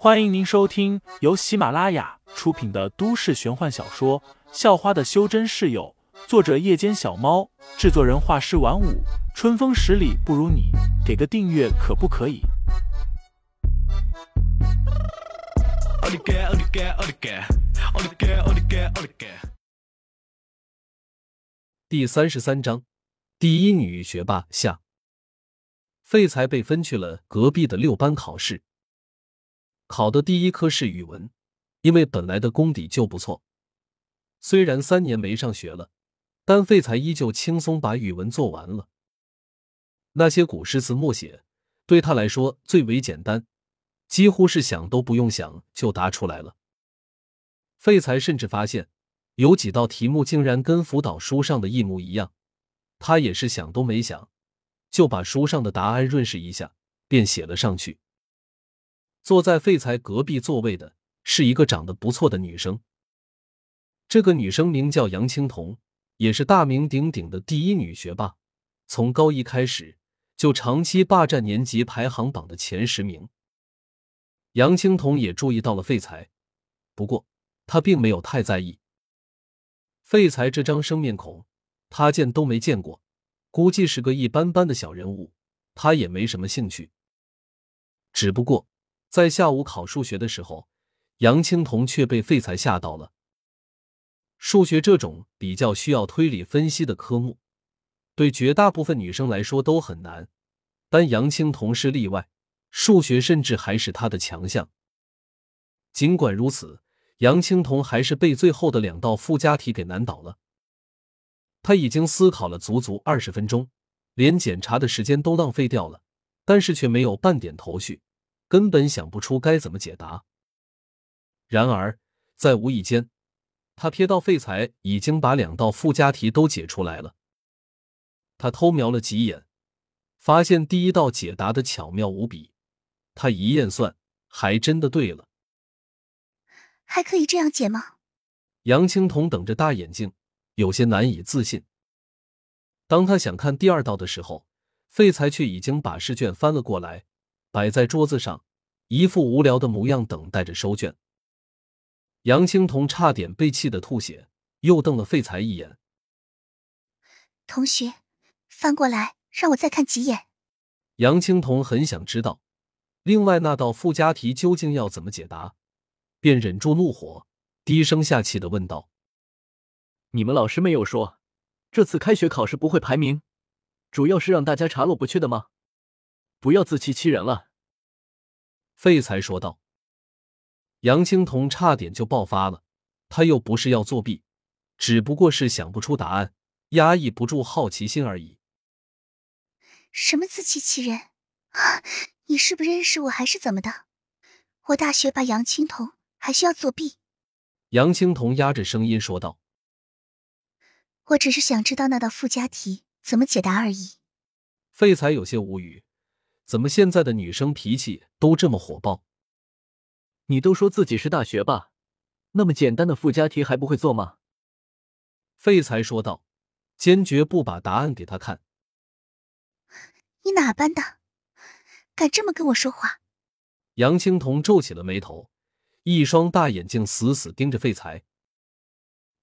欢迎您收听由喜马拉雅出品的都市玄幻小说《校花的修真室友》，作者：夜间小猫，制作人：画师晚舞，春风十里不如你，给个订阅可不可以？第三十三章，第一女学霸下。废材被分去了隔壁的六班考试。考的第一科是语文，因为本来的功底就不错。虽然三年没上学了，但废材依旧轻松把语文做完了。那些古诗词默写对他来说最为简单，几乎是想都不用想就答出来了。废材甚至发现有几道题目竟然跟辅导书上的一模一样，他也是想都没想，就把书上的答案润饰一下，便写了上去。坐在废材隔壁座位的是一个长得不错的女生。这个女生名叫杨青桐，也是大名鼎鼎的第一女学霸。从高一开始就长期霸占年级排行榜的前十名。杨青桐也注意到了废材，不过她并没有太在意。废材这张生面孔，她见都没见过，估计是个一般般的小人物，她也没什么兴趣。只不过。在下午考数学的时候，杨青桐却被废材吓到了。数学这种比较需要推理分析的科目，对绝大部分女生来说都很难，但杨青桐是例外，数学甚至还是她的强项。尽管如此，杨青桐还是被最后的两道附加题给难倒了。他已经思考了足足二十分钟，连检查的时间都浪费掉了，但是却没有半点头绪。根本想不出该怎么解答。然而，在无意间，他瞥到废材已经把两道附加题都解出来了。他偷瞄了几眼，发现第一道解答的巧妙无比。他一验算，还真的对了。还可以这样解吗？杨青桐瞪着大眼睛，有些难以自信。当他想看第二道的时候，废材却已经把试卷翻了过来。摆在桌子上，一副无聊的模样，等待着收卷。杨青桐差点被气得吐血，又瞪了废材一眼。同学，翻过来，让我再看几眼。杨青桐很想知道，另外那道附加题究竟要怎么解答，便忍住怒火，低声下气的问道：“你们老师没有说，这次开学考试不会排名，主要是让大家查漏补缺的吗？不要自欺欺人了。”废材说道：“杨青桐差点就爆发了，他又不是要作弊，只不过是想不出答案，压抑不住好奇心而已。”什么自欺欺人？啊！你是不认识我还是怎么的？我大学霸杨青桐还需要作弊？杨青桐压着声音说道：“我只是想知道那道附加题怎么解答而已。”废材有些无语。怎么现在的女生脾气都这么火爆？你都说自己是大学霸，那么简单的附加题还不会做吗？废材说道，坚决不把答案给他看。你哪班的？敢这么跟我说话？杨青桐皱起了眉头，一双大眼睛死死盯着废材。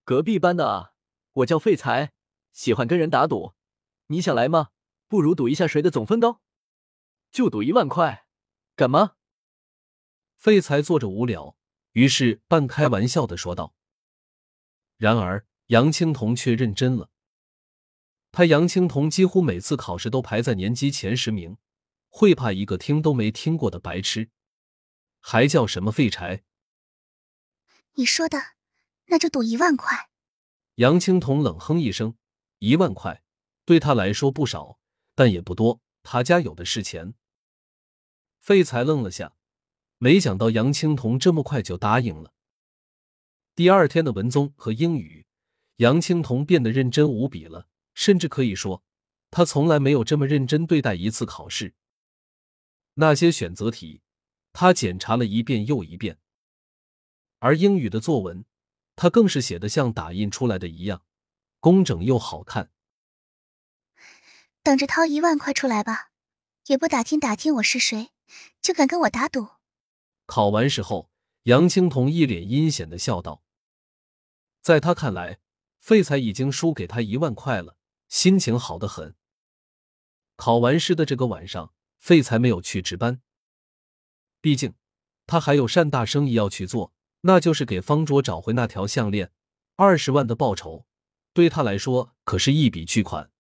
隔壁班的啊，我叫废材，喜欢跟人打赌，你想来吗？不如赌一下谁的总分高。就赌一万块，敢吗？废材坐着无聊，于是半开玩笑的说道。然而杨青铜却认真了。他杨青铜几乎每次考试都排在年级前十名，会怕一个听都没听过的白痴，还叫什么废柴？你说的，那就赌一万块。杨青铜冷哼一声，一万块对他来说不少，但也不多，他家有的是钱。废材愣了下，没想到杨青桐这么快就答应了。第二天的文综和英语，杨青桐变得认真无比了，甚至可以说，他从来没有这么认真对待一次考试。那些选择题，他检查了一遍又一遍，而英语的作文，他更是写的像打印出来的一样，工整又好看。等着掏一万块出来吧，也不打听打听我是谁。就敢跟我打赌？考完试后，杨青桐一脸阴险的笑道：“在他看来，废材已经输给他一万块了，心情好得很。”考完试的这个晚上，废材没有去值班，毕竟他还有善大生意要去做，那就是给方卓找回那条项链，二十万的报酬，对他来说可是一笔巨款。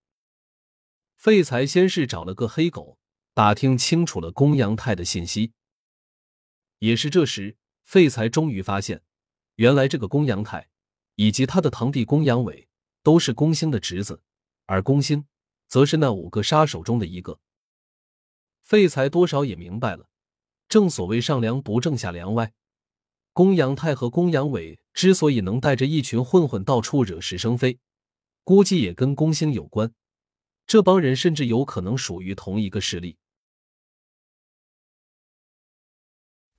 废材先是找了个黑狗，打听清楚了公羊泰的信息。也是这时，废材终于发现，原来这个公羊泰以及他的堂弟公羊伟都是公兴的侄子，而公兴则是那五个杀手中的一个。废材多少也明白了，正所谓上梁不正下梁歪。公羊泰和公羊伟之所以能带着一群混混到处惹是生非，估计也跟公兴有关。这帮人甚至有可能属于同一个势力。